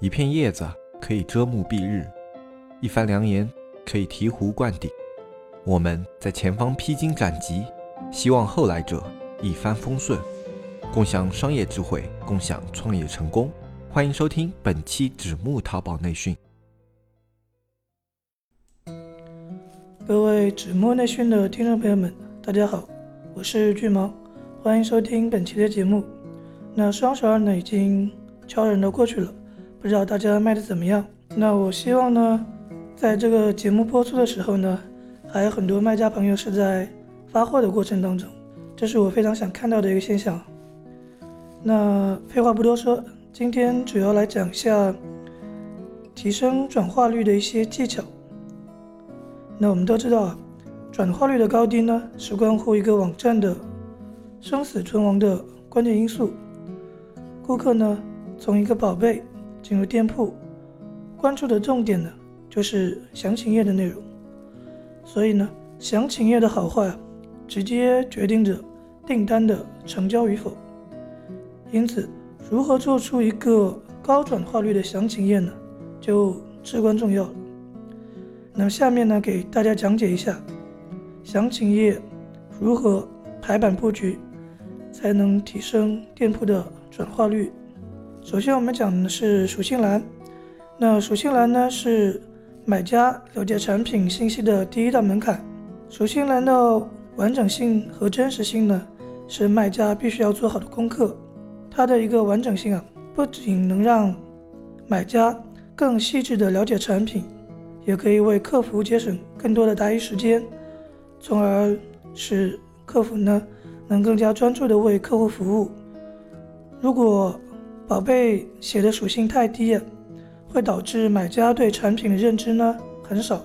一片叶子可以遮目蔽日，一番良言可以醍醐灌顶。我们在前方披荆斩棘，希望后来者一帆风顺，共享商业智慧，共享创业成功。欢迎收听本期纸木淘宝内训。各位纸木内训的听众朋友们，大家好，我是巨毛，欢迎收听本期的节目。那双十二呢，已经悄然的过去了。不知道大家卖的怎么样？那我希望呢，在这个节目播出的时候呢，还有很多卖家朋友是在发货的过程当中，这是我非常想看到的一个现象。那废话不多说，今天主要来讲一下提升转化率的一些技巧。那我们都知道啊，转化率的高低呢，是关乎一个网站的生死存亡的关键因素。顾客呢，从一个宝贝。进入店铺，关注的重点呢，就是详情页的内容。所以呢，详情页的好坏，直接决定着订单的成交与否。因此，如何做出一个高转化率的详情页呢，就至关重要了。那下面呢，给大家讲解一下详情页如何排版布局，才能提升店铺的转化率。首先，我们讲的是属性栏。那属性栏呢，是买家了解产品信息的第一道门槛。属性栏的完整性和真实性呢，是卖家必须要做好的功课。它的一个完整性啊，不仅能让买家更细致的了解产品，也可以为客服节省更多的答疑时间，从而使客服呢能更加专注的为客户服务。如果宝贝写的属性太低，会导致买家对产品的认知呢很少，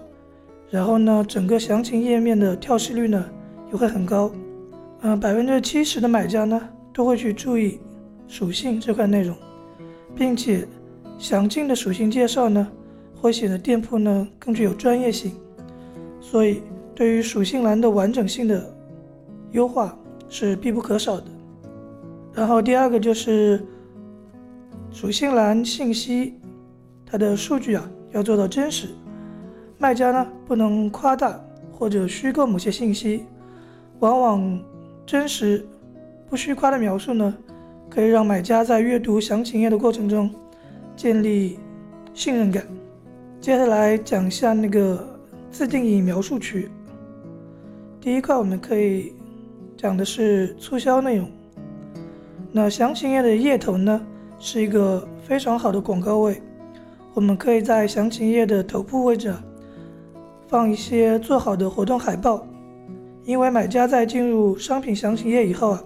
然后呢，整个详情页面的跳失率呢也会很高。嗯，百分之七十的买家呢都会去注意属性这块内容，并且详尽的属性介绍呢会显得店铺呢更具有专业性。所以，对于属性栏的完整性的优化是必不可少的。然后第二个就是。属性栏信息，它的数据啊要做到真实，卖家呢不能夸大或者虚构某些信息，往往真实不虚夸的描述呢，可以让买家在阅读详情页的过程中建立信任感。接下来讲一下那个自定义描述区，第一块我们可以讲的是促销内容，那详情页的页头呢？是一个非常好的广告位，我们可以在详情页的头部位置放一些做好的活动海报，因为买家在进入商品详情页以后啊，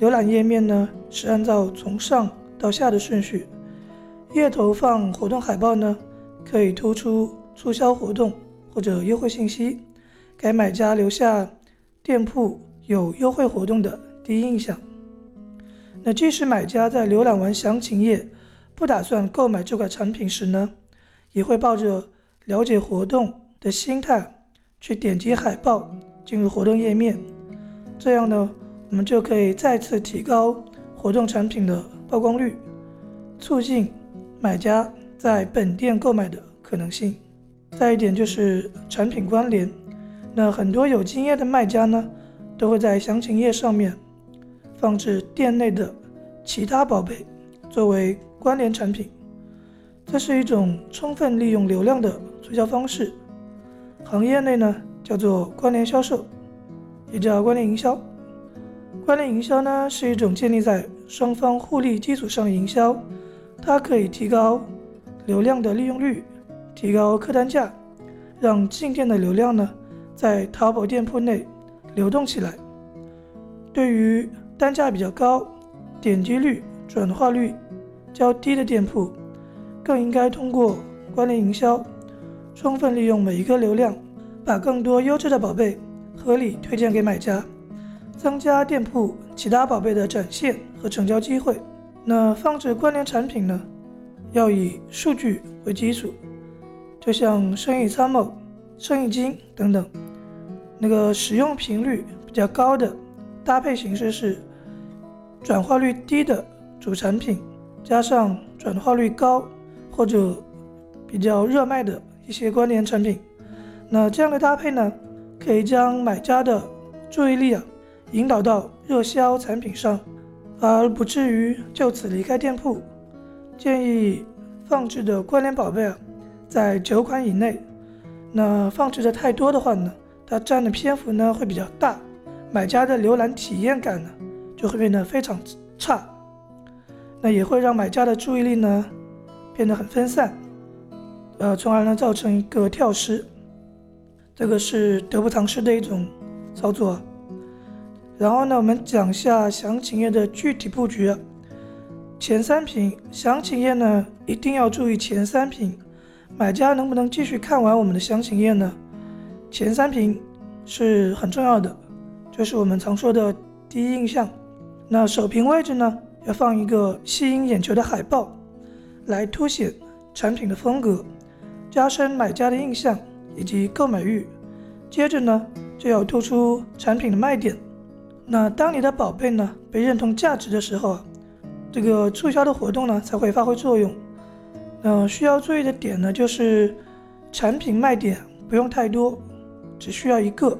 浏览页面呢是按照从上到下的顺序，页头放活动海报呢，可以突出促销活动或者优惠信息，给买家留下店铺有优惠活动的第一印象。那即使买家在浏览完详情页，不打算购买这款产品时呢，也会抱着了解活动的心态去点击海报进入活动页面。这样呢，我们就可以再次提高活动产品的曝光率，促进买家在本店购买的可能性。再一点就是产品关联，那很多有经验的卖家呢，都会在详情页上面。放置店内的其他宝贝作为关联产品，这是一种充分利用流量的促销方式。行业内呢叫做关联销售，也叫关联营销。关联营销呢是一种建立在双方互利基础上的营销，它可以提高流量的利用率，提高客单价，让进店的流量呢在淘宝店铺内流动起来。对于单价比较高、点击率、转化率较低的店铺，更应该通过关联营销，充分利用每一个流量，把更多优质的宝贝合理推荐给买家，增加店铺其他宝贝的展现和成交机会。那放置关联产品呢，要以数据为基础，就像生意参谋、生意经等等，那个使用频率比较高的。搭配形式是转化率低的主产品，加上转化率高或者比较热卖的一些关联产品。那这样的搭配呢，可以将买家的注意力啊引导到热销产品上，而不至于就此离开店铺。建议放置的关联宝贝啊，在九款以内。那放置的太多的话呢，它占的篇幅呢会比较大，买家的浏览体验感呢就会变得非常差。那也会让买家的注意力呢变得很分散，呃，从而呢造成一个跳失。这个是得不偿失的一种操作。然后呢，我们讲一下详情页的具体布局。前三屏详情页呢，一定要注意前三屏，买家能不能继续看完我们的详情页呢？前三屏是很重要的，就是我们常说的第一印象。那首屏位置呢，要放一个吸引眼球的海报，来凸显产品的风格，加深买家的印象以及购买欲。接着呢，就要突出产品的卖点。那当你的宝贝呢被认同价值的时候啊。这个促销的活动呢才会发挥作用。那，需要注意的点呢就是产品卖点不用太多，只需要一个。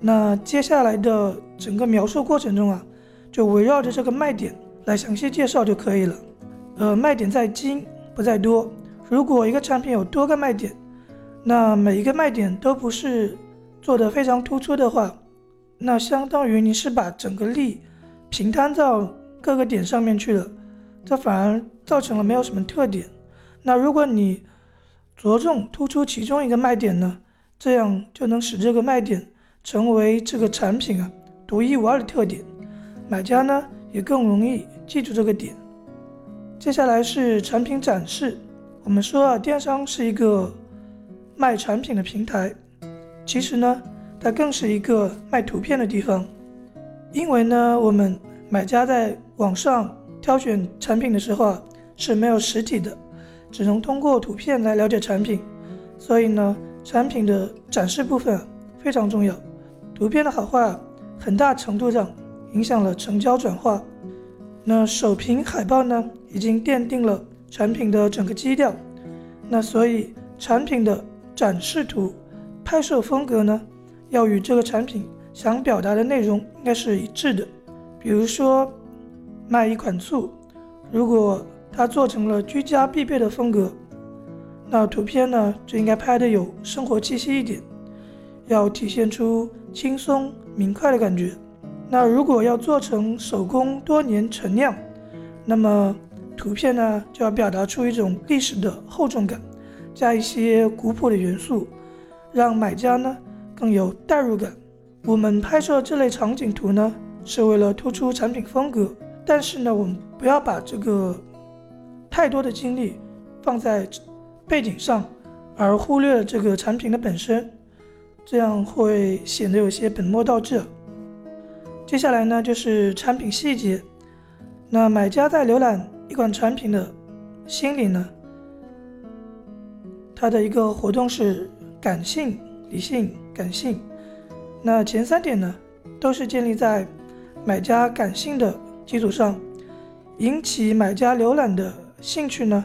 那接下来的整个描述过程中啊，就围绕着这个卖点来详细介绍就可以了。呃，卖点在精不在多。如果一个产品有多个卖点，那每一个卖点都不是做的非常突出的话，那相当于你是把整个力平摊到。各个点上面去了，这反而造成了没有什么特点。那如果你着重突出其中一个卖点呢，这样就能使这个卖点成为这个产品啊独一无二的特点，买家呢也更容易记住这个点。接下来是产品展示。我们说啊，电商是一个卖产品的平台，其实呢，它更是一个卖图片的地方，因为呢，我们。买家在网上挑选产品的时候啊是没有实体的，只能通过图片来了解产品，所以呢，产品的展示部分非常重要。图片的好坏很大程度上影响了成交转化。那首屏海报呢，已经奠定了产品的整个基调。那所以产品的展示图拍摄风格呢，要与这个产品想表达的内容应该是一致的。比如说，卖一款醋，如果它做成了居家必备的风格，那图片呢就应该拍的有生活气息一点，要体现出轻松明快的感觉。那如果要做成手工多年陈酿，那么图片呢就要表达出一种历史的厚重感，加一些古朴的元素，让买家呢更有代入感。我们拍摄这类场景图呢。是为了突出产品风格，但是呢，我们不要把这个太多的精力放在背景上，而忽略了这个产品的本身，这样会显得有些本末倒置。接下来呢，就是产品细节。那买家在浏览一款产品的心理呢，它的一个活动是感性、理性、感性。那前三点呢，都是建立在。买家感性的基础上，引起买家浏览的兴趣呢，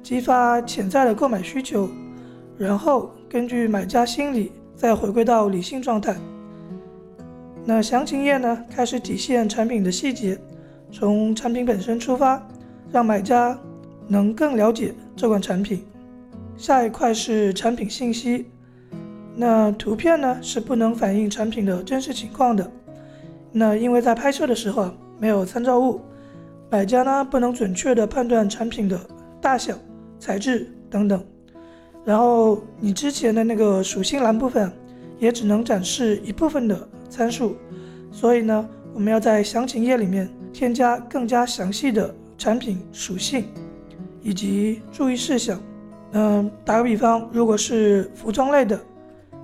激发潜在的购买需求，然后根据买家心理再回归到理性状态。那详情页呢，开始体现产品的细节，从产品本身出发，让买家能更了解这款产品。下一块是产品信息，那图片呢是不能反映产品的真实情况的。那因为在拍摄的时候啊没有参照物，买家呢不能准确的判断产品的大小、材质等等。然后你之前的那个属性栏部分也只能展示一部分的参数，所以呢，我们要在详情页里面添加更加详细的产品属性以及注意事项。嗯，打个比方，如果是服装类的，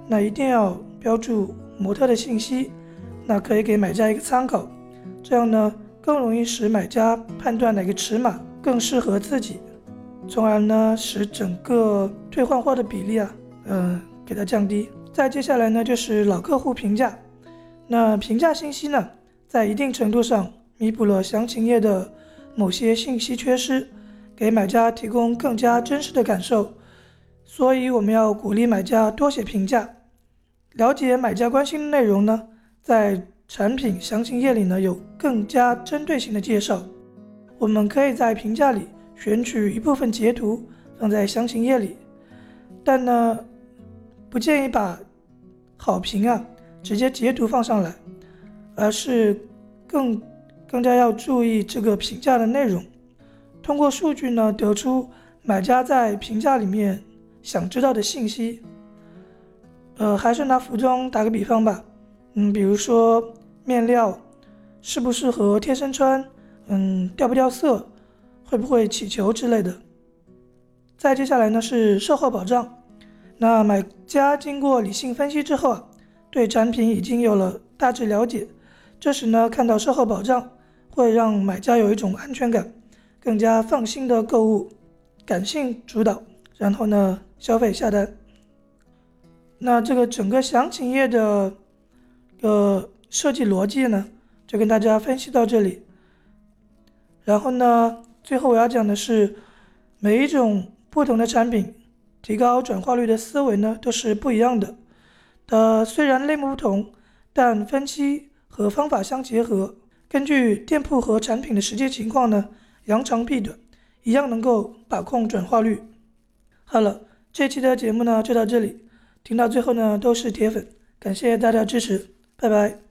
那一定要标注模特的信息。那可以给买家一个参考，这样呢更容易使买家判断哪个尺码更适合自己，从而呢使整个退换货的比例啊，嗯，给它降低。再接下来呢就是老客户评价，那评价信息呢在一定程度上弥补了详情页的某些信息缺失，给买家提供更加真实的感受，所以我们要鼓励买家多写评价。了解买家关心的内容呢，在产品详情页里呢有更加针对性的介绍。我们可以在评价里选取一部分截图放在详情页里，但呢，不建议把好评啊直接截图放上来，而是更更加要注意这个评价的内容。通过数据呢，得出买家在评价里面想知道的信息。呃，还是拿服装打个比方吧，嗯，比如说面料适不适合贴身穿，嗯，掉不掉色，会不会起球之类的。再接下来呢是售后保障，那买家经过理性分析之后啊，对产品已经有了大致了解，这时呢看到售后保障，会让买家有一种安全感，更加放心的购物，感性主导，然后呢消费下单。那这个整个详情页的呃设计逻辑呢，就跟大家分析到这里。然后呢，最后我要讲的是，每一种不同的产品提高转化率的思维呢都是不一样的。呃，虽然类目不同，但分期和方法相结合，根据店铺和产品的实际情况呢，扬长避短，一样能够把控转化率。好了，这期的节目呢就到这里。听到最后呢，都是铁粉，感谢大家支持，拜拜。